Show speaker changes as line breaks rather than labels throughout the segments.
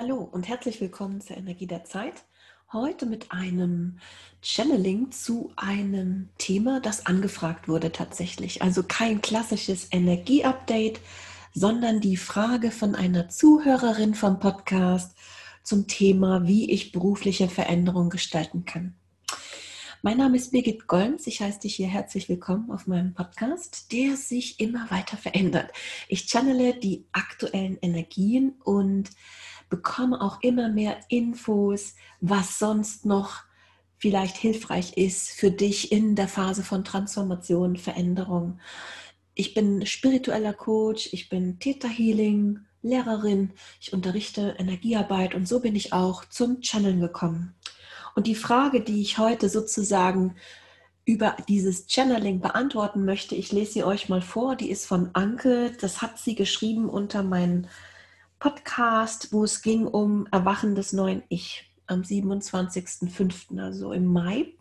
Hallo und herzlich willkommen zur Energie der Zeit. Heute mit einem Channeling zu einem Thema, das angefragt wurde tatsächlich. Also kein klassisches Energie-Update, sondern die Frage von einer Zuhörerin vom Podcast zum Thema, wie ich berufliche Veränderungen gestalten kann. Mein Name ist Birgit Golms. Ich heiße dich hier herzlich willkommen auf meinem Podcast, der sich immer weiter verändert. Ich channele die aktuellen Energien und bekomme auch immer mehr Infos, was sonst noch vielleicht hilfreich ist für dich in der Phase von Transformation, Veränderung. Ich bin spiritueller Coach, ich bin Theta Healing, Lehrerin, ich unterrichte Energiearbeit und so bin ich auch zum Channeln gekommen. Und die Frage, die ich heute sozusagen über dieses Channeling beantworten möchte, ich lese sie euch mal vor, die ist von Anke, das hat sie geschrieben unter meinen Podcast, wo es ging um Erwachen des neuen Ich am 27.05., also im Mai.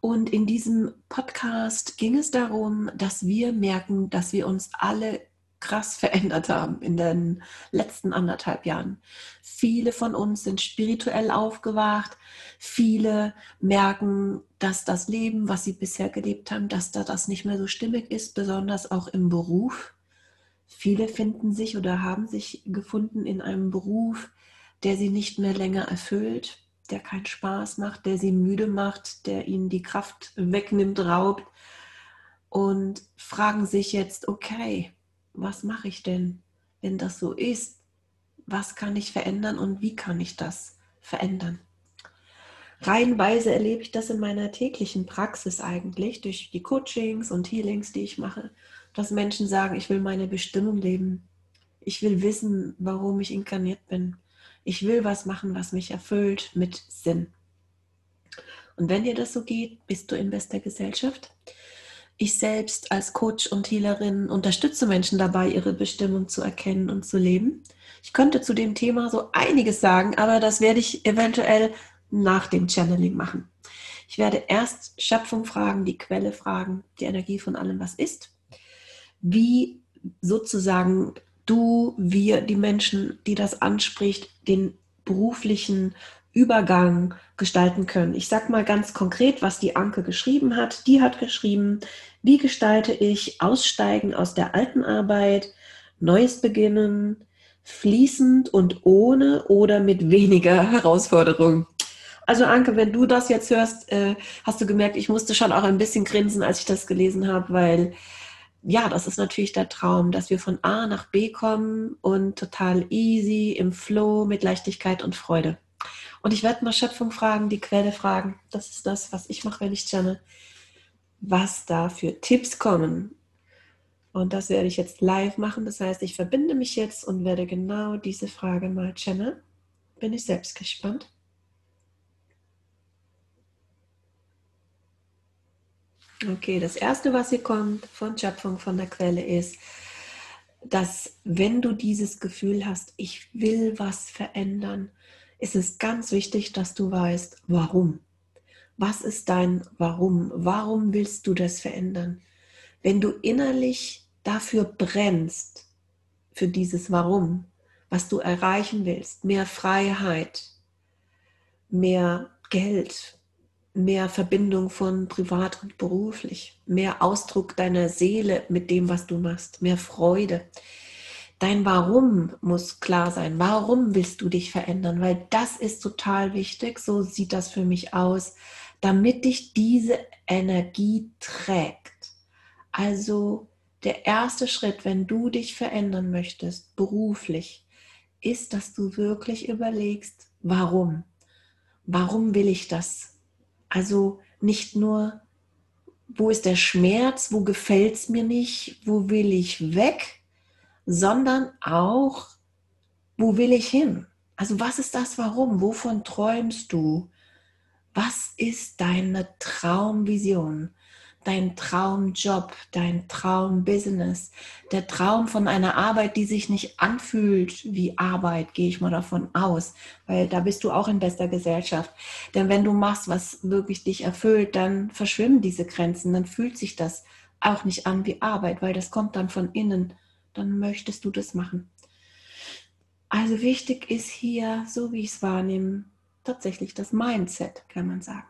Und in diesem Podcast ging es darum, dass wir merken, dass wir uns alle krass verändert haben in den letzten anderthalb Jahren. Viele von uns sind spirituell aufgewacht. Viele merken, dass das Leben, was sie bisher gelebt haben, dass da das nicht mehr so stimmig ist, besonders auch im Beruf. Viele finden sich oder haben sich gefunden in einem Beruf, der sie nicht mehr länger erfüllt, der keinen Spaß macht, der sie müde macht, der ihnen die Kraft wegnimmt, raubt und fragen sich jetzt, okay, was mache ich denn, wenn das so ist? Was kann ich verändern und wie kann ich das verändern? Reihenweise erlebe ich das in meiner täglichen Praxis eigentlich durch die Coachings und Healings, die ich mache dass Menschen sagen, ich will meine Bestimmung leben. Ich will wissen, warum ich inkarniert bin. Ich will was machen, was mich erfüllt mit Sinn. Und wenn dir das so geht, bist du in bester Gesellschaft. Ich selbst als Coach und Healerin unterstütze Menschen dabei, ihre Bestimmung zu erkennen und zu leben. Ich könnte zu dem Thema so einiges sagen, aber das werde ich eventuell nach dem Channeling machen. Ich werde erst Schöpfung fragen, die Quelle fragen, die Energie von allem, was ist wie sozusagen du, wir, die Menschen, die das anspricht, den beruflichen Übergang gestalten können. Ich sage mal ganz konkret, was die Anke geschrieben hat. Die hat geschrieben, wie gestalte ich Aussteigen aus der alten Arbeit, Neues beginnen, fließend und ohne oder mit weniger Herausforderung. Also Anke, wenn du das jetzt hörst, äh, hast du gemerkt, ich musste schon auch ein bisschen grinsen, als ich das gelesen habe, weil ja, das ist natürlich der Traum, dass wir von A nach B kommen und total easy, im Flow, mit Leichtigkeit und Freude. Und ich werde mal Schöpfung fragen, die Quelle fragen. Das ist das, was ich mache, wenn ich channel. Was da für Tipps kommen. Und das werde ich jetzt live machen. Das heißt, ich verbinde mich jetzt und werde genau diese Frage mal channeln. Bin ich selbst gespannt. Okay, das erste, was hier kommt von Schöpfung, von der Quelle ist, dass wenn du dieses Gefühl hast, ich will was verändern, ist es ganz wichtig, dass du weißt, warum. Was ist dein Warum? Warum willst du das verändern? Wenn du innerlich dafür brennst, für dieses Warum, was du erreichen willst, mehr Freiheit, mehr Geld, mehr Verbindung von privat und beruflich, mehr Ausdruck deiner Seele mit dem, was du machst, mehr Freude. Dein Warum muss klar sein. Warum willst du dich verändern? Weil das ist total wichtig. So sieht das für mich aus, damit dich diese Energie trägt. Also der erste Schritt, wenn du dich verändern möchtest, beruflich, ist, dass du wirklich überlegst, warum? Warum will ich das? Also nicht nur, wo ist der Schmerz, wo gefällt es mir nicht, wo will ich weg, sondern auch, wo will ich hin? Also was ist das Warum? Wovon träumst du? Was ist deine Traumvision? dein Traumjob, dein Traumbusiness, der Traum von einer Arbeit, die sich nicht anfühlt wie Arbeit, gehe ich mal davon aus, weil da bist du auch in bester Gesellschaft. Denn wenn du machst, was wirklich dich erfüllt, dann verschwimmen diese Grenzen, dann fühlt sich das auch nicht an wie Arbeit, weil das kommt dann von innen, dann möchtest du das machen. Also wichtig ist hier, so wie ich es wahrnehme, tatsächlich das Mindset, kann man sagen.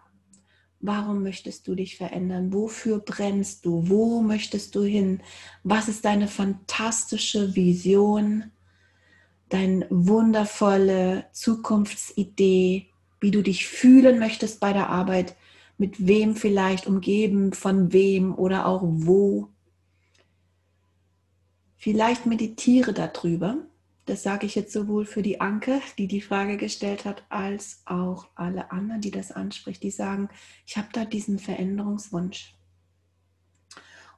Warum möchtest du dich verändern? Wofür brennst du? Wo möchtest du hin? Was ist deine fantastische Vision? Deine wundervolle Zukunftsidee, wie du dich fühlen möchtest bei der Arbeit, mit wem vielleicht umgeben, von wem oder auch wo. Vielleicht meditiere darüber das sage ich jetzt sowohl für die Anke, die die Frage gestellt hat, als auch alle anderen, die das anspricht, die sagen, ich habe da diesen Veränderungswunsch.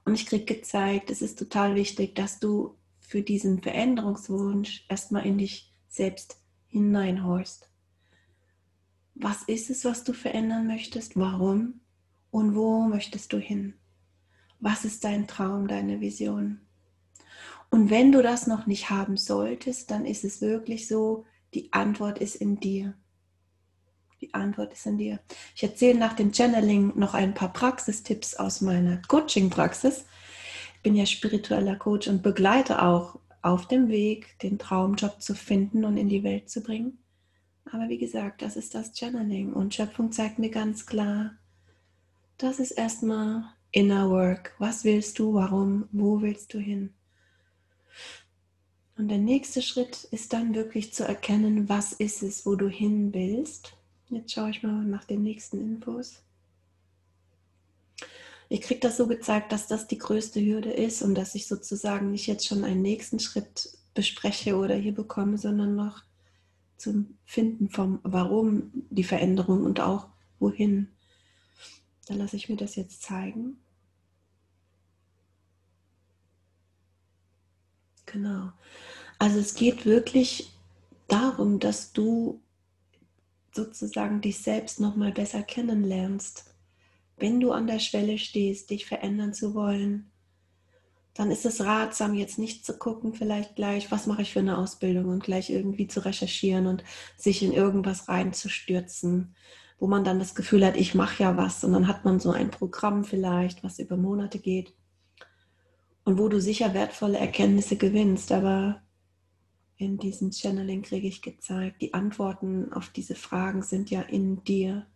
Und ich kriege gezeigt, es ist total wichtig, dass du für diesen Veränderungswunsch erstmal in dich selbst hineinhorst. Was ist es, was du verändern möchtest? Warum? Und wo möchtest du hin? Was ist dein Traum, deine Vision? Und wenn du das noch nicht haben solltest, dann ist es wirklich so, die Antwort ist in dir. Die Antwort ist in dir. Ich erzähle nach dem Channeling noch ein paar Praxistipps aus meiner Coaching-Praxis. Ich bin ja spiritueller Coach und begleite auch auf dem Weg, den Traumjob zu finden und in die Welt zu bringen. Aber wie gesagt, das ist das Channeling und Schöpfung zeigt mir ganz klar, das ist erstmal Inner Work. Was willst du? Warum? Wo willst du hin? Und der nächste Schritt ist dann wirklich zu erkennen, was ist es, wo du hin willst. Jetzt schaue ich mal nach den nächsten Infos. Ich kriege das so gezeigt, dass das die größte Hürde ist und dass ich sozusagen nicht jetzt schon einen nächsten Schritt bespreche oder hier bekomme, sondern noch zum Finden vom Warum die Veränderung und auch wohin. Da lasse ich mir das jetzt zeigen. Genau. Also es geht wirklich darum, dass du sozusagen dich selbst nochmal besser kennenlernst. Wenn du an der Schwelle stehst, dich verändern zu wollen, dann ist es ratsam, jetzt nicht zu gucken, vielleicht gleich, was mache ich für eine Ausbildung und gleich irgendwie zu recherchieren und sich in irgendwas reinzustürzen, wo man dann das Gefühl hat, ich mache ja was und dann hat man so ein Programm vielleicht, was über Monate geht und wo du sicher wertvolle Erkenntnisse gewinnst. Aber in diesem Channeling kriege ich gezeigt, die Antworten auf diese Fragen sind ja in dir.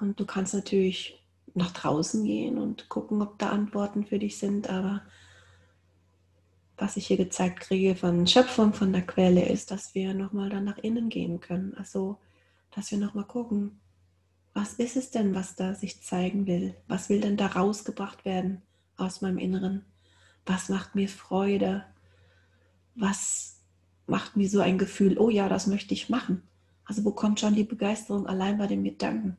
Und du kannst natürlich nach draußen gehen und gucken, ob da Antworten für dich sind. Aber was ich hier gezeigt kriege von Schöpfung, von der Quelle, ist, dass wir nochmal dann nach innen gehen können. Also, dass wir nochmal gucken, was ist es denn, was da sich zeigen will? Was will denn da rausgebracht werden? Aus meinem Inneren? Was macht mir Freude? Was macht mir so ein Gefühl, oh ja, das möchte ich machen? Also wo kommt schon die Begeisterung allein bei dem Gedanken?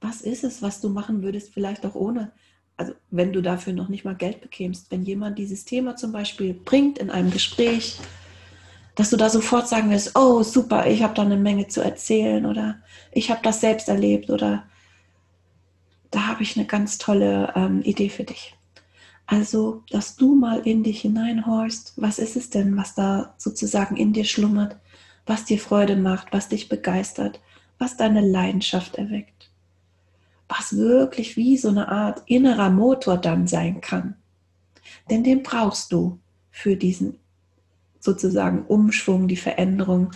Was ist es, was du machen würdest, vielleicht auch ohne, also wenn du dafür noch nicht mal Geld bekämst, wenn jemand dieses Thema zum Beispiel bringt in einem Gespräch, dass du da sofort sagen wirst, oh super, ich habe da eine Menge zu erzählen oder ich habe das selbst erlebt oder da habe ich eine ganz tolle ähm, Idee für dich. Also, dass du mal in dich hineinhorst, was ist es denn, was da sozusagen in dir schlummert, was dir Freude macht, was dich begeistert, was deine Leidenschaft erweckt, was wirklich wie so eine Art innerer Motor dann sein kann. Denn den brauchst du für diesen sozusagen Umschwung, die Veränderung,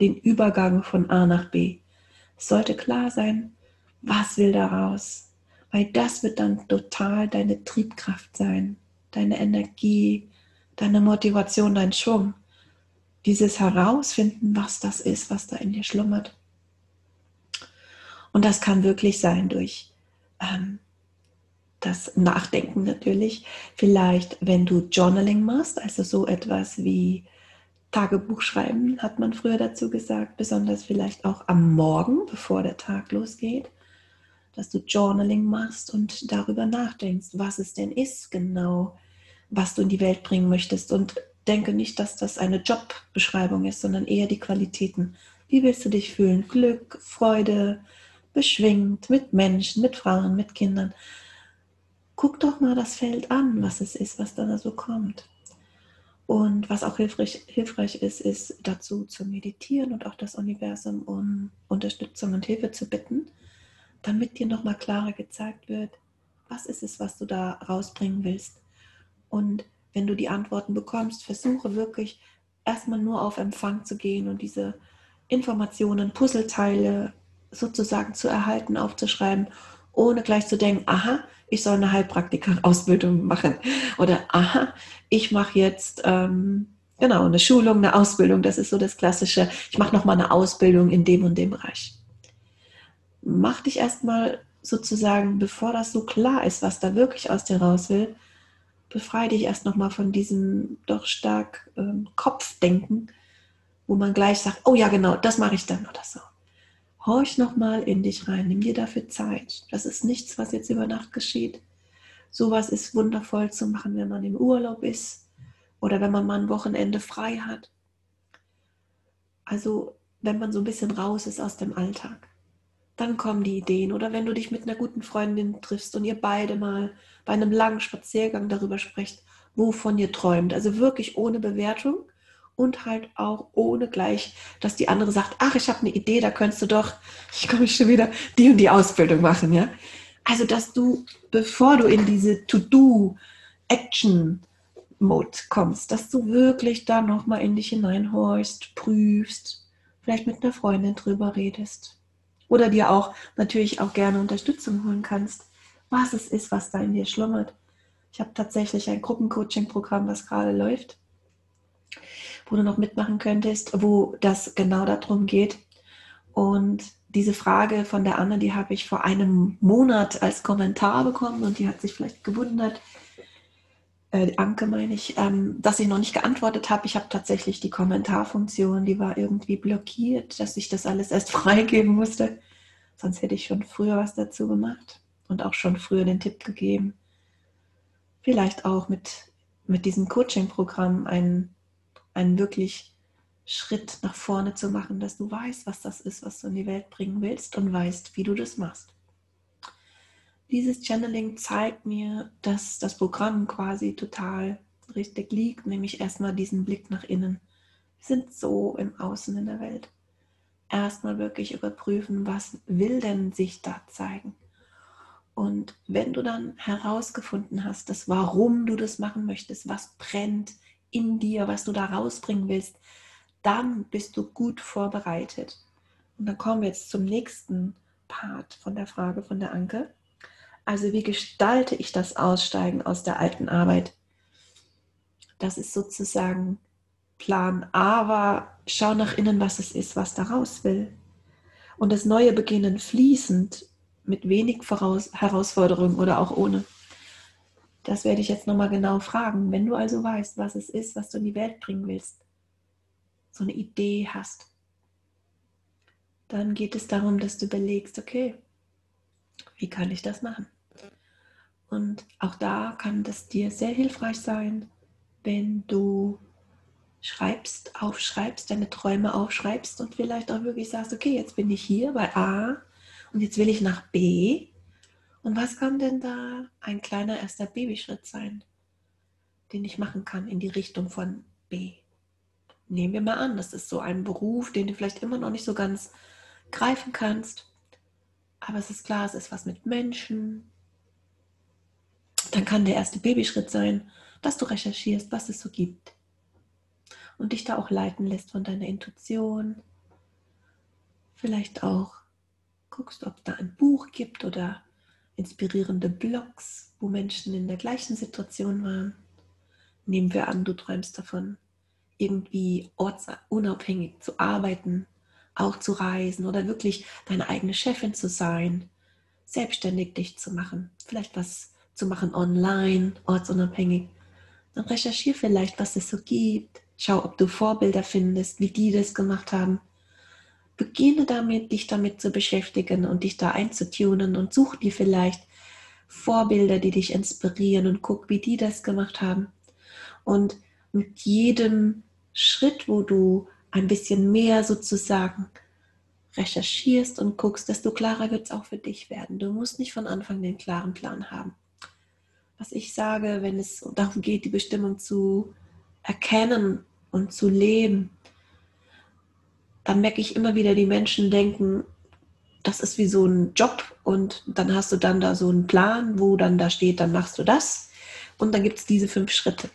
den Übergang von A nach B. Es sollte klar sein, was will daraus? Weil das wird dann total deine Triebkraft sein, deine Energie, deine Motivation, dein Schwung. Dieses Herausfinden, was das ist, was da in dir schlummert. Und das kann wirklich sein durch ähm, das Nachdenken natürlich. Vielleicht, wenn du Journaling machst, also so etwas wie Tagebuch schreiben, hat man früher dazu gesagt, besonders vielleicht auch am Morgen, bevor der Tag losgeht dass du Journaling machst und darüber nachdenkst, was es denn ist genau, was du in die Welt bringen möchtest. Und denke nicht, dass das eine Jobbeschreibung ist, sondern eher die Qualitäten. Wie willst du dich fühlen? Glück, Freude, beschwingt, mit Menschen, mit Frauen, mit Kindern. Guck doch mal das Feld an, was es ist, was da so kommt. Und was auch hilfreich, hilfreich ist, ist dazu zu meditieren und auch das Universum um Unterstützung und Hilfe zu bitten damit dir nochmal klarer gezeigt wird, was ist es, was du da rausbringen willst. Und wenn du die Antworten bekommst, versuche wirklich erstmal nur auf Empfang zu gehen und diese Informationen, Puzzleteile sozusagen zu erhalten, aufzuschreiben, ohne gleich zu denken, aha, ich soll eine Heilpraktiker-Ausbildung machen oder aha, ich mache jetzt ähm, genau eine Schulung, eine Ausbildung. Das ist so das Klassische. Ich mache noch mal eine Ausbildung in dem und dem Bereich. Mach dich erstmal sozusagen, bevor das so klar ist, was da wirklich aus dir raus will, befreie dich erst noch mal von diesem doch stark ähm, Kopfdenken, wo man gleich sagt, oh ja genau, das mache ich dann oder so. Horch nochmal in dich rein, nimm dir dafür Zeit. Das ist nichts, was jetzt über Nacht geschieht. Sowas ist wundervoll zu machen, wenn man im Urlaub ist oder wenn man mal ein Wochenende frei hat. Also wenn man so ein bisschen raus ist aus dem Alltag, dann kommen die Ideen. Oder wenn du dich mit einer guten Freundin triffst und ihr beide mal bei einem langen Spaziergang darüber sprecht, wovon ihr träumt. Also wirklich ohne Bewertung, und halt auch ohne gleich, dass die andere sagt, ach, ich habe eine Idee, da könntest du doch, ich komme schon wieder, die und die Ausbildung machen, ja. Also, dass du, bevor du in diese To-Do-Action-Mode kommst, dass du wirklich da nochmal in dich hineinhorchst, prüfst, vielleicht mit einer Freundin drüber redest. Oder dir auch natürlich auch gerne Unterstützung holen kannst, was es ist, was da in dir schlummert. Ich habe tatsächlich ein Gruppencoaching-Programm, was gerade läuft wo du noch mitmachen könntest, wo das genau darum geht. Und diese Frage von der Anne, die habe ich vor einem Monat als Kommentar bekommen und die hat sich vielleicht gewundert, äh, Anke meine ich, ähm, dass ich noch nicht geantwortet habe. Ich habe tatsächlich die Kommentarfunktion, die war irgendwie blockiert, dass ich das alles erst freigeben musste. Sonst hätte ich schon früher was dazu gemacht und auch schon früher den Tipp gegeben. Vielleicht auch mit, mit diesem Coaching-Programm einen einen wirklich Schritt nach vorne zu machen, dass du weißt, was das ist, was du in die Welt bringen willst und weißt, wie du das machst. Dieses Channeling zeigt mir, dass das Programm quasi total richtig liegt, nämlich erstmal diesen Blick nach innen. Wir sind so im Außen in der Welt. Erstmal wirklich überprüfen, was will denn sich da zeigen. Und wenn du dann herausgefunden hast, dass warum du das machen möchtest, was brennt in dir, was du da rausbringen willst, dann bist du gut vorbereitet. Und dann kommen wir jetzt zum nächsten Part von der Frage von der Anke. Also wie gestalte ich das Aussteigen aus der alten Arbeit? Das ist sozusagen Plan A war, schau nach innen, was es ist, was da raus will. Und das Neue beginnen fließend, mit wenig Voraus Herausforderungen oder auch ohne. Das werde ich jetzt nochmal genau fragen. Wenn du also weißt, was es ist, was du in die Welt bringen willst, so eine Idee hast, dann geht es darum, dass du überlegst, okay, wie kann ich das machen? Und auch da kann das dir sehr hilfreich sein, wenn du schreibst, aufschreibst, deine Träume aufschreibst und vielleicht auch wirklich sagst, okay, jetzt bin ich hier bei A und jetzt will ich nach B und was kann denn da ein kleiner erster Babyschritt sein, den ich machen kann in die Richtung von B? Nehmen wir mal an, das ist so ein Beruf, den du vielleicht immer noch nicht so ganz greifen kannst. Aber es ist klar, es ist was mit Menschen. Dann kann der erste Babyschritt sein, dass du recherchierst, was es so gibt. Und dich da auch leiten lässt von deiner Intuition. Vielleicht auch guckst, ob es da ein Buch gibt oder inspirierende Blogs, wo Menschen in der gleichen Situation waren. Nehmen wir an, du träumst davon, irgendwie ortsunabhängig zu arbeiten, auch zu reisen oder wirklich deine eigene Chefin zu sein, selbstständig dich zu machen, vielleicht was zu machen online, ortsunabhängig. Dann recherchiere vielleicht, was es so gibt. Schau, ob du Vorbilder findest, wie die das gemacht haben. Beginne damit, dich damit zu beschäftigen und dich da einzutunen und such dir vielleicht Vorbilder, die dich inspirieren und guck, wie die das gemacht haben. Und mit jedem Schritt, wo du ein bisschen mehr sozusagen recherchierst und guckst, desto klarer wird es auch für dich werden. Du musst nicht von Anfang den klaren Plan haben. Was ich sage, wenn es darum geht, die Bestimmung zu erkennen und zu leben, dann merke ich immer wieder, die Menschen denken, das ist wie so ein Job und dann hast du dann da so einen Plan, wo dann da steht, dann machst du das und dann gibt es diese fünf Schritte.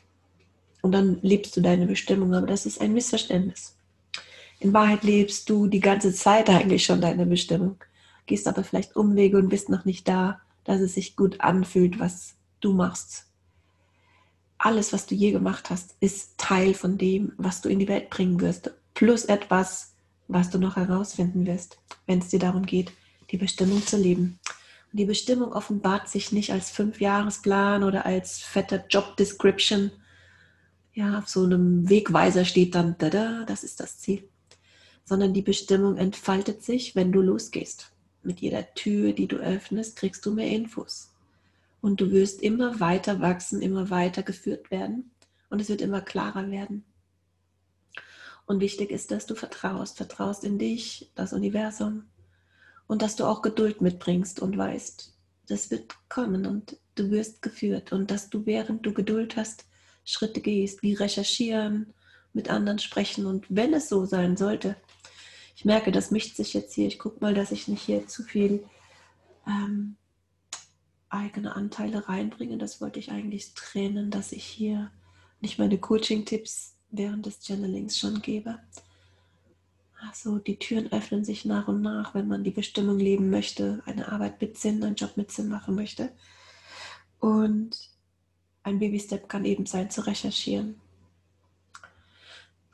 und dann lebst du deine Bestimmung, aber das ist ein Missverständnis. In Wahrheit lebst du die ganze Zeit eigentlich schon deine Bestimmung, gehst aber vielleicht Umwege und bist noch nicht da, dass es sich gut anfühlt, was du machst. Alles, was du je gemacht hast, ist Teil von dem, was du in die Welt bringen wirst, plus etwas, was du noch herausfinden wirst, wenn es dir darum geht, die Bestimmung zu leben. Und die Bestimmung offenbart sich nicht als Fünfjahresplan oder als fetter Job Description. Ja, auf so einem Wegweiser steht dann, da, das ist das Ziel. Sondern die Bestimmung entfaltet sich, wenn du losgehst. Mit jeder Tür, die du öffnest, kriegst du mehr Infos. Und du wirst immer weiter wachsen, immer weiter geführt werden. Und es wird immer klarer werden. Und wichtig ist, dass du vertraust, vertraust in dich, das Universum und dass du auch Geduld mitbringst und weißt, das wird kommen und du wirst geführt und dass du, während du Geduld hast, Schritte gehst, wie recherchieren, mit anderen sprechen und wenn es so sein sollte, ich merke, das mischt sich jetzt hier, ich gucke mal, dass ich nicht hier zu viel ähm, eigene Anteile reinbringe, das wollte ich eigentlich trennen, dass ich hier nicht meine Coaching-Tipps während des Channelings schon gebe. Also die Türen öffnen sich nach und nach, wenn man die Bestimmung leben möchte, eine Arbeit mit Sinn, einen Job mit Sinn machen möchte. Und ein Baby-Step kann eben sein, zu recherchieren.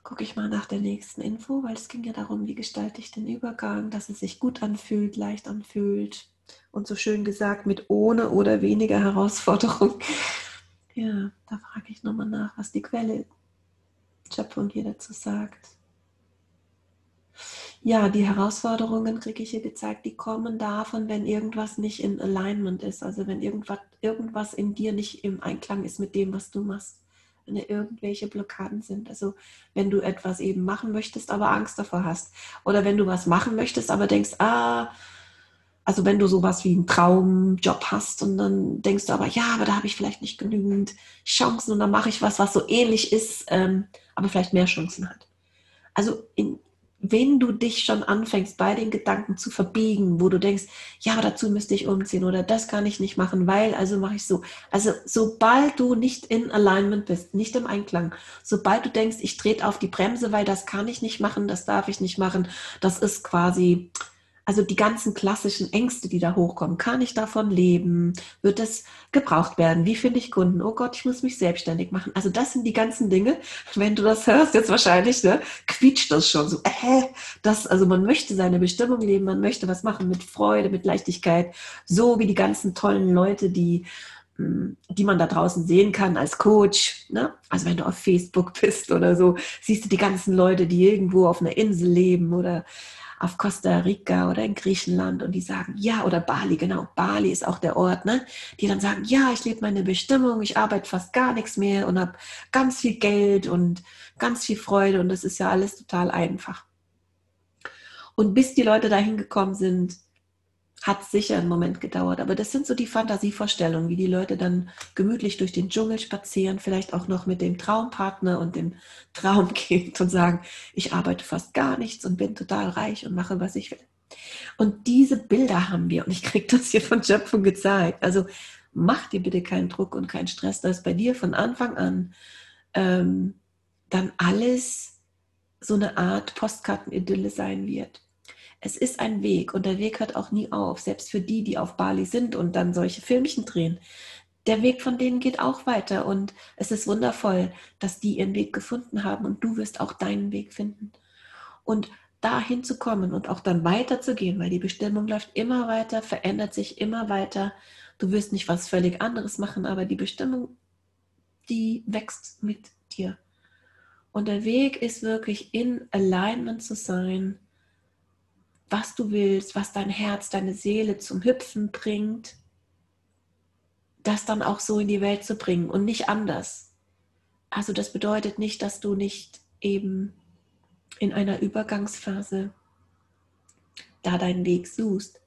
Gucke ich mal nach der nächsten Info, weil es ging ja darum, wie gestalte ich den Übergang, dass es sich gut anfühlt, leicht anfühlt und so schön gesagt mit ohne oder weniger Herausforderung. Ja, da frage ich nochmal nach, was die Quelle Schöpfung hier dazu sagt. Ja, die Herausforderungen kriege ich hier gezeigt, die kommen davon, wenn irgendwas nicht in Alignment ist, also wenn irgendwas, irgendwas in dir nicht im Einklang ist mit dem, was du machst, wenn irgendwelche Blockaden sind. Also wenn du etwas eben machen möchtest, aber Angst davor hast. Oder wenn du was machen möchtest, aber denkst, ah, also wenn du sowas wie einen Traumjob hast und dann denkst du aber, ja, aber da habe ich vielleicht nicht genügend Chancen und dann mache ich was, was so ähnlich ist, ähm, aber vielleicht mehr Chancen hat. Also in, wenn du dich schon anfängst, bei den Gedanken zu verbiegen, wo du denkst, ja, dazu müsste ich umziehen oder das kann ich nicht machen, weil, also mache ich so. Also sobald du nicht in Alignment bist, nicht im Einklang, sobald du denkst, ich trete auf die Bremse, weil das kann ich nicht machen, das darf ich nicht machen, das ist quasi also die ganzen klassischen Ängste, die da hochkommen, kann ich davon leben? Wird es gebraucht werden? Wie finde ich Kunden? Oh Gott, ich muss mich selbstständig machen. Also das sind die ganzen Dinge. Wenn du das hörst, jetzt wahrscheinlich, ne, quietscht das schon so. Äh, das, also man möchte seine Bestimmung leben, man möchte was machen mit Freude, mit Leichtigkeit, so wie die ganzen tollen Leute, die hm, die man da draußen sehen kann als Coach. Ne? Also wenn du auf Facebook bist oder so, siehst du die ganzen Leute, die irgendwo auf einer Insel leben oder auf Costa Rica oder in Griechenland und die sagen, ja, oder Bali, genau, Bali ist auch der Ort, ne? Die dann sagen, ja, ich lebe meine Bestimmung, ich arbeite fast gar nichts mehr und habe ganz viel Geld und ganz viel Freude und das ist ja alles total einfach. Und bis die Leute dahin gekommen sind, hat sicher einen Moment gedauert, aber das sind so die Fantasievorstellungen, wie die Leute dann gemütlich durch den Dschungel spazieren, vielleicht auch noch mit dem Traumpartner und dem Traumkind und sagen, ich arbeite fast gar nichts und bin total reich und mache, was ich will. Und diese Bilder haben wir und ich kriege das hier von Schöpfung gezeigt. Also mach dir bitte keinen Druck und keinen Stress, dass bei dir von Anfang an ähm, dann alles so eine Art Postkartenidylle sein wird es ist ein Weg und der Weg hört auch nie auf, selbst für die, die auf Bali sind und dann solche Filmchen drehen. Der Weg von denen geht auch weiter und es ist wundervoll, dass die ihren Weg gefunden haben und du wirst auch deinen Weg finden. Und dahin zu kommen und auch dann weiterzugehen, weil die Bestimmung läuft immer weiter, verändert sich immer weiter. Du wirst nicht was völlig anderes machen, aber die Bestimmung, die wächst mit dir. Und der Weg ist wirklich in Alignment zu sein was du willst, was dein Herz, deine Seele zum Hüpfen bringt, das dann auch so in die Welt zu bringen und nicht anders. Also das bedeutet nicht, dass du nicht eben in einer Übergangsphase da deinen Weg suchst,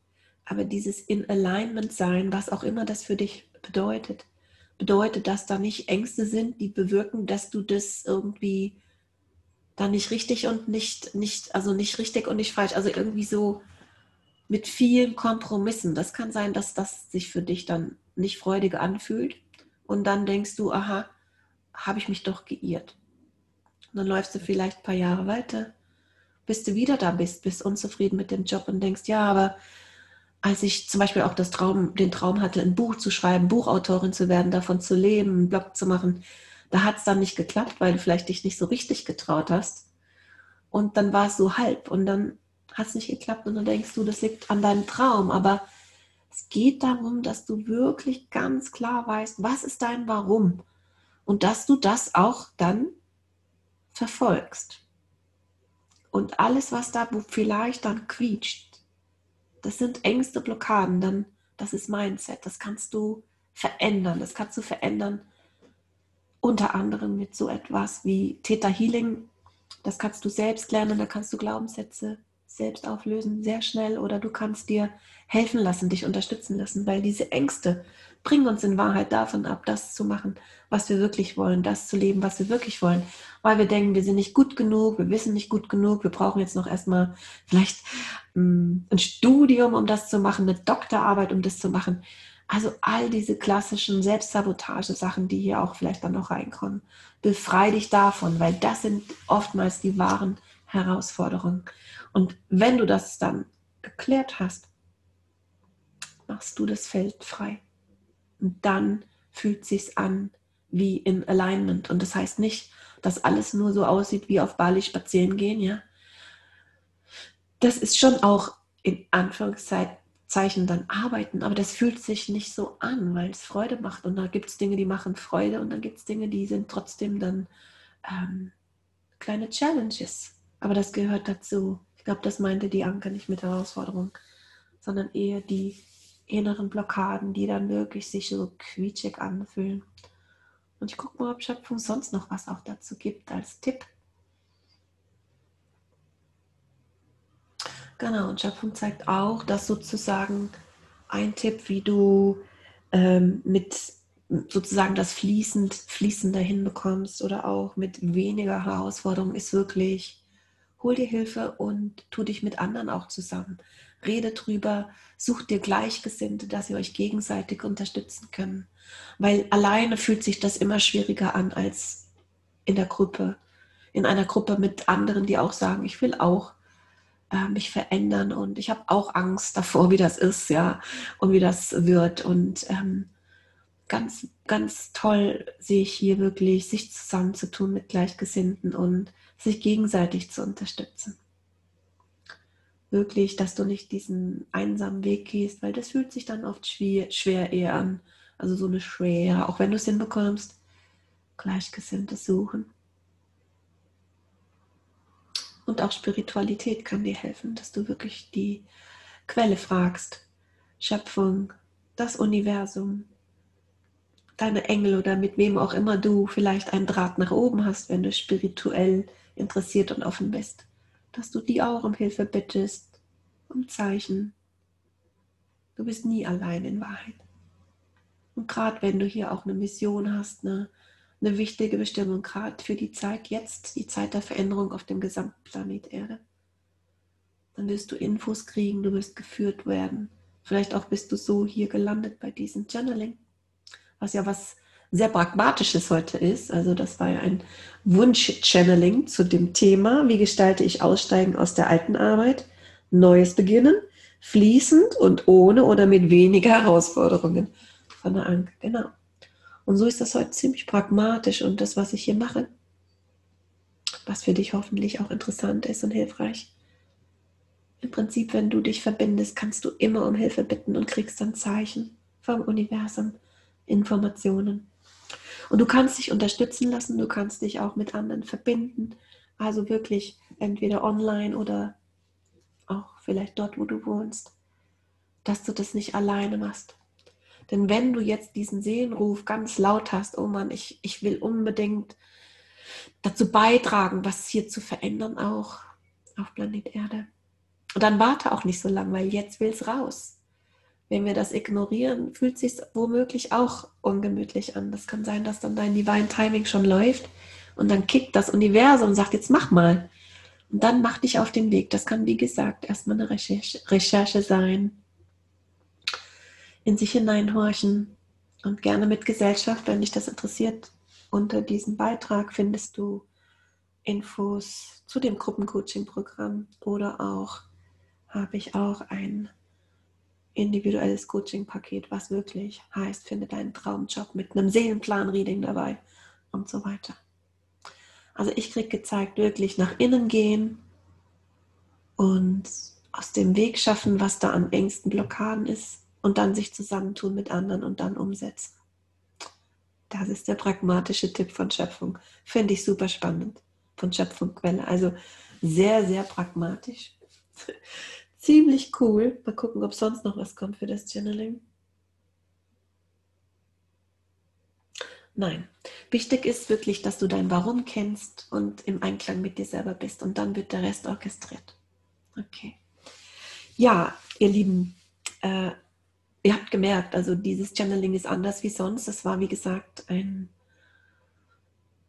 aber dieses in Alignment sein, was auch immer das für dich bedeutet, bedeutet, dass da nicht Ängste sind, die bewirken, dass du das irgendwie dann nicht richtig und nicht, nicht, also nicht richtig und nicht falsch. Also irgendwie so mit vielen Kompromissen. Das kann sein, dass das sich für dich dann nicht freudig anfühlt. Und dann denkst du, aha, habe ich mich doch geirrt. Und dann läufst du vielleicht ein paar Jahre weiter, bis du wieder da bist, bist unzufrieden mit dem Job und denkst, ja, aber als ich zum Beispiel auch Traum, den Traum hatte, ein Buch zu schreiben, Buchautorin zu werden, davon zu leben, einen Blog zu machen, da hat es dann nicht geklappt, weil du vielleicht dich nicht so richtig getraut hast. Und dann war es so halb und dann hat es nicht geklappt und dann denkst du, das liegt an deinem Traum. Aber es geht darum, dass du wirklich ganz klar weißt, was ist dein Warum und dass du das auch dann verfolgst. Und alles, was da vielleicht dann quietscht, das sind Ängste, Blockaden, dann das ist Mindset, das kannst du verändern, das kannst du verändern unter anderem mit so etwas wie Theta Healing, das kannst du selbst lernen, da kannst du Glaubenssätze selbst auflösen, sehr schnell, oder du kannst dir helfen lassen, dich unterstützen lassen, weil diese Ängste bringen uns in Wahrheit davon ab, das zu machen, was wir wirklich wollen, das zu leben, was wir wirklich wollen, weil wir denken, wir sind nicht gut genug, wir wissen nicht gut genug, wir brauchen jetzt noch erstmal vielleicht mm, ein Studium, um das zu machen, eine Doktorarbeit, um das zu machen. Also all diese klassischen Selbstsabotage-Sachen, die hier auch vielleicht dann noch reinkommen. Befrei dich davon, weil das sind oftmals die wahren Herausforderungen. Und wenn du das dann geklärt hast, machst du das Feld frei. Und dann fühlt sich's an wie in Alignment. Und das heißt nicht, dass alles nur so aussieht wie auf Bali spazieren gehen, ja. Das ist schon auch in Anführungszeichen dann arbeiten, aber das fühlt sich nicht so an, weil es Freude macht. Und da gibt es Dinge, die machen Freude und dann gibt es Dinge, die sind trotzdem dann ähm, kleine Challenges. Aber das gehört dazu. Ich glaube, das meinte die Anke nicht mit Herausforderung, sondern eher die inneren Blockaden, die dann wirklich sich so quietschig anfühlen. Und ich gucke mal, ob Schöpfung sonst noch was auch dazu gibt als Tipp. Genau, und Schöpfung zeigt auch, dass sozusagen ein Tipp, wie du ähm, mit sozusagen das fließend, fließender hinbekommst oder auch mit weniger Herausforderungen, ist wirklich, hol dir Hilfe und tu dich mit anderen auch zusammen rede drüber, such dir Gleichgesinnte, dass ihr euch gegenseitig unterstützen könnt. Weil alleine fühlt sich das immer schwieriger an als in der Gruppe. In einer Gruppe mit anderen, die auch sagen, ich will auch äh, mich verändern und ich habe auch Angst davor, wie das ist, ja, und wie das wird. Und ähm, ganz, ganz toll sehe ich hier wirklich, sich zusammenzutun mit Gleichgesinnten und sich gegenseitig zu unterstützen wirklich, dass du nicht diesen einsamen Weg gehst, weil das fühlt sich dann oft schwer, schwer eher an. Also so eine Schwere, auch wenn du es hinbekommst, Gleichgesinnte suchen. Und auch Spiritualität kann dir helfen, dass du wirklich die Quelle fragst. Schöpfung, das Universum, deine Engel oder mit wem auch immer du vielleicht einen Draht nach oben hast, wenn du spirituell interessiert und offen bist dass du die auch um Hilfe bittest, um Zeichen. Du bist nie allein in Wahrheit. Und gerade wenn du hier auch eine Mission hast, eine, eine wichtige Bestimmung, gerade für die Zeit jetzt, die Zeit der Veränderung auf dem gesamten Planet Erde, dann wirst du Infos kriegen, du wirst geführt werden. Vielleicht auch bist du so hier gelandet bei diesem Channeling, was ja was sehr pragmatisches heute ist. Also das war ja ein Wunsch-Channeling zu dem Thema, wie gestalte ich Aussteigen aus der alten Arbeit, Neues beginnen, fließend und ohne oder mit weniger Herausforderungen. Von der Anke, genau. Und so ist das heute ziemlich pragmatisch und das, was ich hier mache, was für dich hoffentlich auch interessant ist und hilfreich. Im Prinzip, wenn du dich verbindest, kannst du immer um Hilfe bitten und kriegst dann Zeichen vom Universum, Informationen. Und du kannst dich unterstützen lassen, du kannst dich auch mit anderen verbinden. Also wirklich entweder online oder auch vielleicht dort, wo du wohnst, dass du das nicht alleine machst. Denn wenn du jetzt diesen Seelenruf ganz laut hast, oh Mann, ich, ich will unbedingt dazu beitragen, was hier zu verändern, auch auf Planet Erde. Und dann warte auch nicht so lange, weil jetzt will es raus. Wenn wir das ignorieren, fühlt es sich womöglich auch ungemütlich an. Das kann sein, dass dann dein Divine Timing schon läuft und dann kickt das Universum und sagt, jetzt mach mal. Und dann mach dich auf den Weg. Das kann, wie gesagt, erstmal eine Recherche, Recherche sein. In sich hineinhorchen und gerne mit Gesellschaft, wenn dich das interessiert, unter diesem Beitrag findest du Infos zu dem Gruppencoaching-Programm oder auch habe ich auch ein individuelles Coaching-Paket, was wirklich heißt, finde deinen Traumjob mit einem Seelenplan-Reading dabei und so weiter. Also ich kriege gezeigt, wirklich nach innen gehen und aus dem Weg schaffen, was da an engsten Blockaden ist und dann sich zusammentun mit anderen und dann umsetzen. Das ist der pragmatische Tipp von Schöpfung. Finde ich super spannend. Von Schöpfung Quelle. Also sehr, sehr pragmatisch. Ziemlich cool. Mal gucken, ob sonst noch was kommt für das Channeling. Nein. Wichtig ist wirklich, dass du dein Warum kennst und im Einklang mit dir selber bist. Und dann wird der Rest orchestriert. Okay. Ja, ihr Lieben, äh, ihr habt gemerkt, also dieses Channeling ist anders wie sonst. Es war, wie gesagt, ein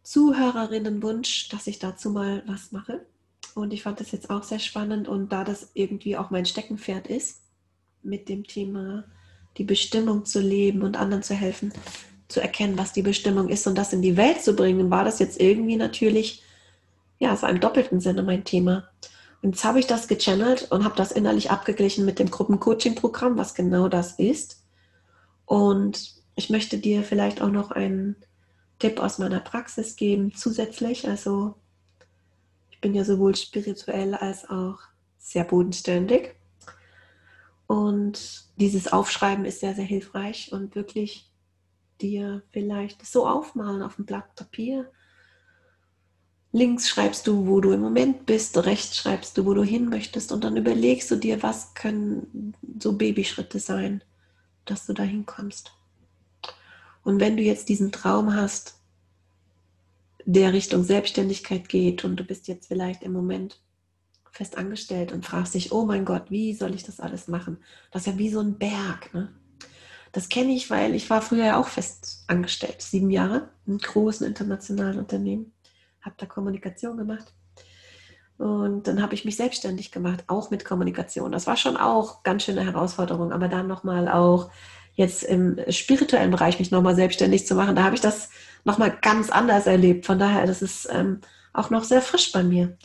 Zuhörerinnenwunsch, dass ich dazu mal was mache. Und ich fand das jetzt auch sehr spannend. Und da das irgendwie auch mein Steckenpferd ist, mit dem Thema die Bestimmung zu leben und anderen zu helfen, zu erkennen, was die Bestimmung ist und das in die Welt zu bringen, war das jetzt irgendwie natürlich, ja, so im doppelten Sinne mein Thema. Und jetzt habe ich das gechannelt und habe das innerlich abgeglichen mit dem Gruppencoaching-Programm, was genau das ist. Und ich möchte dir vielleicht auch noch einen Tipp aus meiner Praxis geben, zusätzlich. Also ich bin ja sowohl spirituell als auch sehr bodenständig. Und dieses Aufschreiben ist sehr, sehr hilfreich und wirklich dir vielleicht so aufmalen auf dem Blatt Papier. Links schreibst du, wo du im Moment bist, rechts schreibst du, wo du hin möchtest und dann überlegst du dir, was können so Babyschritte sein, dass du dahin kommst. Und wenn du jetzt diesen Traum hast, der Richtung Selbstständigkeit geht und du bist jetzt vielleicht im Moment fest angestellt und fragst dich, oh mein Gott, wie soll ich das alles machen? Das ist ja wie so ein Berg. Ne? Das kenne ich, weil ich war früher ja auch fest angestellt, sieben Jahre in großen internationalen Unternehmen, habe da Kommunikation gemacht. Und dann habe ich mich selbstständig gemacht, auch mit Kommunikation. Das war schon auch ganz schöne Herausforderung, aber dann nochmal auch jetzt im spirituellen Bereich mich nochmal selbstständig zu machen, da habe ich das nochmal ganz anders erlebt. Von daher, das ist ähm, auch noch sehr frisch bei mir.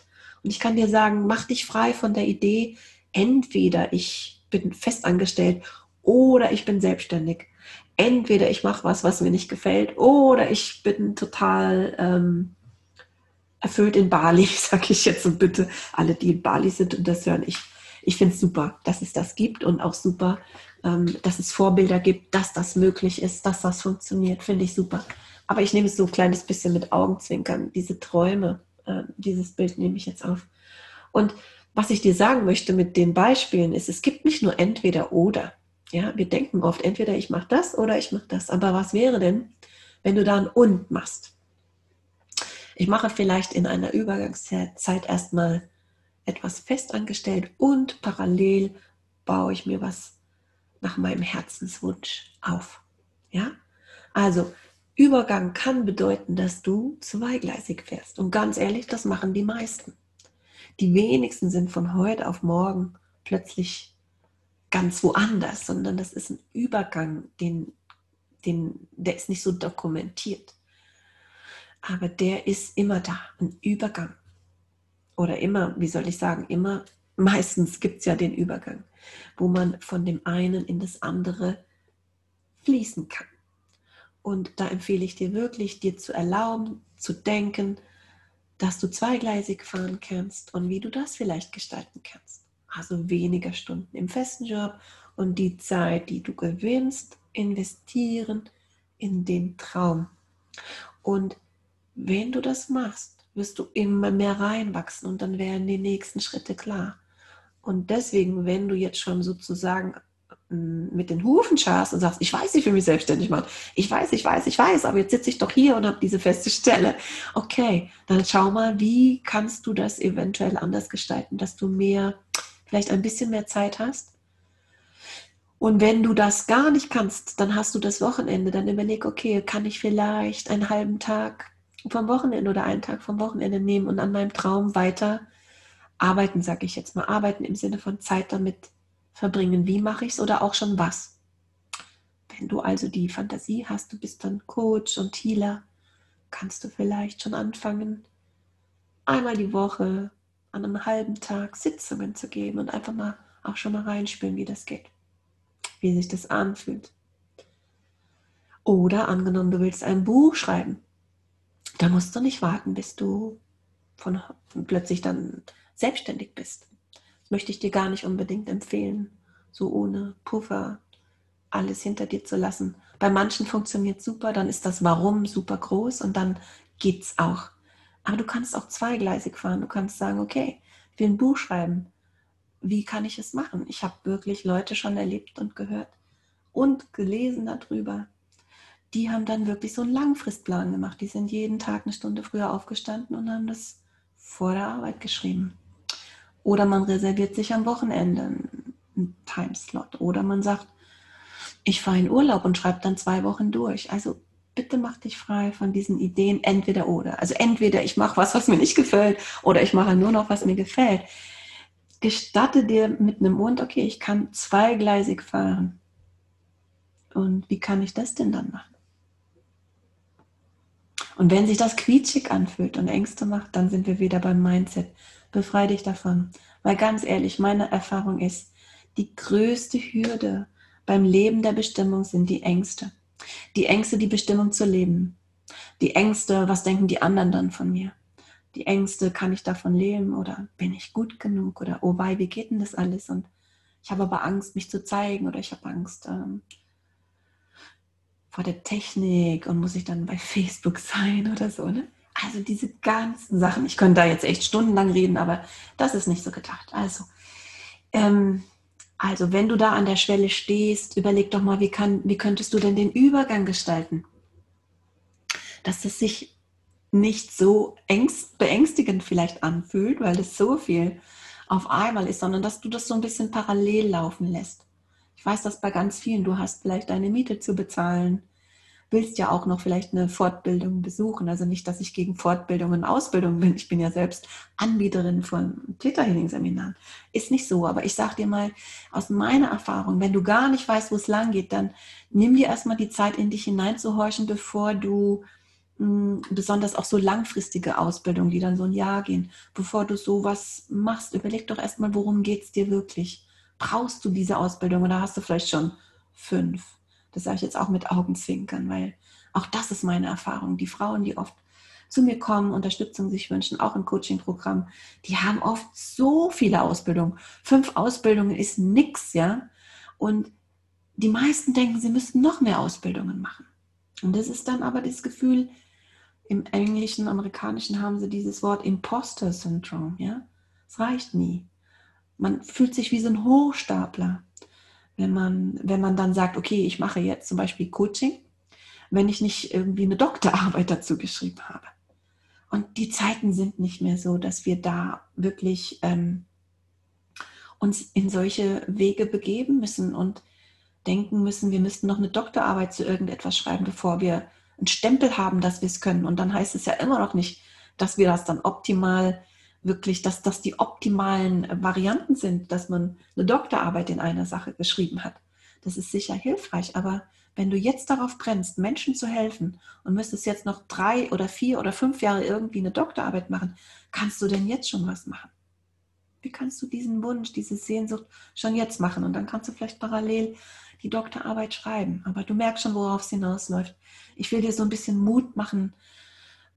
Und ich kann dir sagen, mach dich frei von der Idee, entweder ich bin festangestellt oder ich bin selbstständig. Entweder ich mache was, was mir nicht gefällt, oder ich bin total ähm, erfüllt in Bali, sage ich jetzt und bitte alle, die in Bali sind und das hören. Ich, ich finde es super, dass es das gibt und auch super, ähm, dass es Vorbilder gibt, dass das möglich ist, dass das funktioniert, finde ich super. Aber ich nehme es so ein kleines bisschen mit Augenzwinkern, diese Träume, äh, dieses Bild nehme ich jetzt auf. Und was ich dir sagen möchte mit den Beispielen ist, es gibt nicht nur entweder oder. Ja, wir denken oft, entweder ich mache das oder ich mache das. Aber was wäre denn, wenn du da ein und machst? Ich mache vielleicht in einer Übergangszeit erstmal etwas festangestellt und parallel baue ich mir was nach meinem Herzenswunsch auf. Ja? Also Übergang kann bedeuten, dass du zweigleisig fährst. Und ganz ehrlich, das machen die meisten. Die wenigsten sind von heute auf morgen plötzlich ganz woanders, sondern das ist ein Übergang, den, den, der ist nicht so dokumentiert. Aber der ist immer da, ein Übergang. Oder immer, wie soll ich sagen, immer, meistens gibt es ja den Übergang, wo man von dem einen in das andere fließen kann. Und da empfehle ich dir wirklich, dir zu erlauben, zu denken, dass du zweigleisig fahren kannst und wie du das vielleicht gestalten kannst. Also weniger Stunden im festen Job und die Zeit, die du gewinnst, investieren in den Traum. Und wenn du das machst, wirst du immer mehr reinwachsen und dann werden die nächsten Schritte klar. Und deswegen, wenn du jetzt schon sozusagen mit den Hufen scharst und sagst, ich weiß, ich will mich selbstständig machen. Ich weiß, ich weiß, ich weiß, aber jetzt sitze ich doch hier und habe diese feste Stelle. Okay, dann schau mal, wie kannst du das eventuell anders gestalten, dass du mehr, vielleicht ein bisschen mehr Zeit hast. Und wenn du das gar nicht kannst, dann hast du das Wochenende. Dann überleg, okay, kann ich vielleicht einen halben Tag vom Wochenende oder einen Tag vom Wochenende nehmen und an meinem Traum weiter arbeiten, sage ich jetzt mal. Arbeiten im Sinne von Zeit damit verbringen, wie mache ich es oder auch schon was. Wenn du also die Fantasie hast, du bist dann Coach und Healer, kannst du vielleicht schon anfangen, einmal die Woche an einem halben Tag Sitzungen zu geben und einfach mal auch schon mal reinspielen, wie das geht, wie sich das anfühlt. Oder angenommen, du willst ein Buch schreiben, da musst du nicht warten, bis du von, plötzlich dann selbstständig bist. Das möchte ich dir gar nicht unbedingt empfehlen, so ohne Puffer alles hinter dir zu lassen. Bei manchen funktioniert super, dann ist das Warum super groß und dann geht's auch. Aber du kannst auch zweigleisig fahren. Du kannst sagen, okay, ich will ein Buch schreiben. Wie kann ich es machen? Ich habe wirklich Leute schon erlebt und gehört und gelesen darüber. Die haben dann wirklich so einen Langfristplan gemacht. Die sind jeden Tag eine Stunde früher aufgestanden und haben das vor der Arbeit geschrieben. Oder man reserviert sich am Wochenende einen Timeslot. Oder man sagt, ich fahre in Urlaub und schreibe dann zwei Wochen durch. Also bitte mach dich frei von diesen Ideen entweder oder. Also entweder ich mache was, was mir nicht gefällt, oder ich mache nur noch, was mir gefällt. Gestatte dir mit einem Mund, okay, ich kann zweigleisig fahren. Und wie kann ich das denn dann machen? Und wenn sich das quietschig anfühlt und Ängste macht, dann sind wir wieder beim Mindset. Befrei dich davon. Weil ganz ehrlich, meine Erfahrung ist, die größte Hürde beim Leben der Bestimmung sind die Ängste. Die Ängste, die Bestimmung zu leben. Die Ängste, was denken die anderen dann von mir? Die Ängste, kann ich davon leben oder bin ich gut genug oder oh wei, wie geht denn das alles? Und ich habe aber Angst, mich zu zeigen oder ich habe Angst ähm, vor der Technik und muss ich dann bei Facebook sein oder so. Ne? Also diese ganzen Sachen, ich könnte da jetzt echt stundenlang reden, aber das ist nicht so gedacht. Also ähm, also wenn du da an der Schwelle stehst, überleg doch mal, wie, kann, wie könntest du denn den Übergang gestalten? Dass es sich nicht so ängst, beängstigend vielleicht anfühlt, weil es so viel auf einmal ist, sondern dass du das so ein bisschen parallel laufen lässt. Ich weiß das bei ganz vielen. Du hast vielleicht deine Miete zu bezahlen, willst ja auch noch vielleicht eine Fortbildung besuchen. Also nicht, dass ich gegen Fortbildung und Ausbildung bin. Ich bin ja selbst Anbieterin von Täterhealing-Seminaren. Ist nicht so, aber ich sage dir mal aus meiner Erfahrung, wenn du gar nicht weißt, wo es lang geht, dann nimm dir erstmal die Zeit, in dich hineinzuhorchen, bevor du hm, besonders auch so langfristige Ausbildungen, die dann so ein Jahr gehen, bevor du sowas machst, überleg doch erstmal, worum geht es dir wirklich? Brauchst du diese Ausbildung oder hast du vielleicht schon fünf? Das sage ich jetzt auch mit Augenzwinkern, weil auch das ist meine Erfahrung. Die Frauen, die oft zu mir kommen, Unterstützung sich wünschen, auch im Coaching-Programm, die haben oft so viele Ausbildungen. Fünf Ausbildungen ist nichts, ja. Und die meisten denken, sie müssten noch mehr Ausbildungen machen. Und das ist dann aber das Gefühl, im Englischen, Amerikanischen haben sie dieses Wort Imposter Syndrome, ja. Es reicht nie. Man fühlt sich wie so ein Hochstapler wenn man, wenn man dann sagt, okay, ich mache jetzt zum Beispiel Coaching, wenn ich nicht irgendwie eine Doktorarbeit dazu geschrieben habe. Und die Zeiten sind nicht mehr so, dass wir da wirklich ähm, uns in solche Wege begeben müssen und denken müssen, wir müssten noch eine Doktorarbeit zu irgendetwas schreiben, bevor wir einen Stempel haben, dass wir es können. Und dann heißt es ja immer noch nicht, dass wir das dann optimal wirklich, dass das die optimalen Varianten sind, dass man eine Doktorarbeit in einer Sache geschrieben hat. Das ist sicher hilfreich, aber wenn du jetzt darauf brennst, Menschen zu helfen und müsstest jetzt noch drei oder vier oder fünf Jahre irgendwie eine Doktorarbeit machen, kannst du denn jetzt schon was machen? Wie kannst du diesen Wunsch, diese Sehnsucht schon jetzt machen? Und dann kannst du vielleicht parallel die Doktorarbeit schreiben. Aber du merkst schon, worauf es hinausläuft. Ich will dir so ein bisschen Mut machen,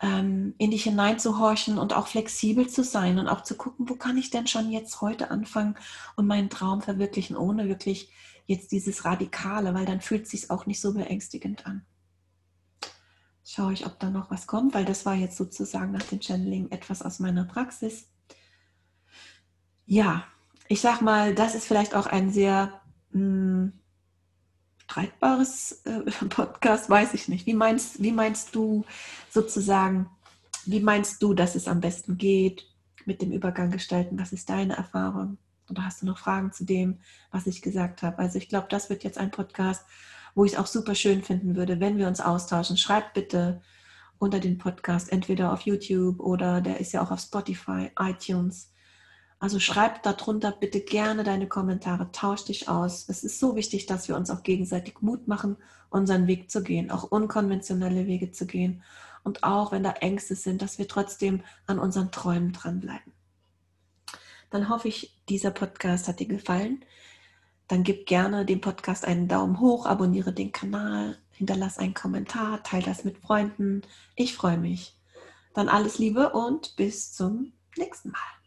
ähm, in dich hineinzuhorchen und auch flexibel zu sein und auch zu gucken, wo kann ich denn schon jetzt heute anfangen und meinen Traum verwirklichen, ohne wirklich jetzt dieses Radikale, weil dann fühlt es sich auch nicht so beängstigend an. Schaue ich, ob da noch was kommt, weil das war jetzt sozusagen nach dem Channeling etwas aus meiner Praxis. Ja, ich sag mal, das ist vielleicht auch ein sehr mh, hm, streitbares äh, Podcast, weiß ich nicht. Wie meinst, wie meinst du sozusagen, wie meinst du, dass es am besten geht mit dem Übergang gestalten? Was ist deine Erfahrung? Oder hast du noch Fragen zu dem, was ich gesagt habe? Also ich glaube, das wird jetzt ein Podcast, wo ich es auch super schön finden würde, wenn wir uns austauschen. Schreibt bitte unter den Podcast, entweder auf YouTube oder der ist ja auch auf Spotify, iTunes also schreib darunter bitte gerne deine Kommentare, tausch dich aus. Es ist so wichtig, dass wir uns auch gegenseitig Mut machen, unseren Weg zu gehen, auch unkonventionelle Wege zu gehen. und auch wenn da Ängste sind, dass wir trotzdem an unseren Träumen dranbleiben. Dann hoffe ich, dieser Podcast hat dir gefallen. Dann gib gerne dem Podcast einen Daumen hoch, abonniere den Kanal, hinterlass einen Kommentar, teile das mit Freunden. Ich freue mich. Dann alles Liebe und bis zum nächsten Mal.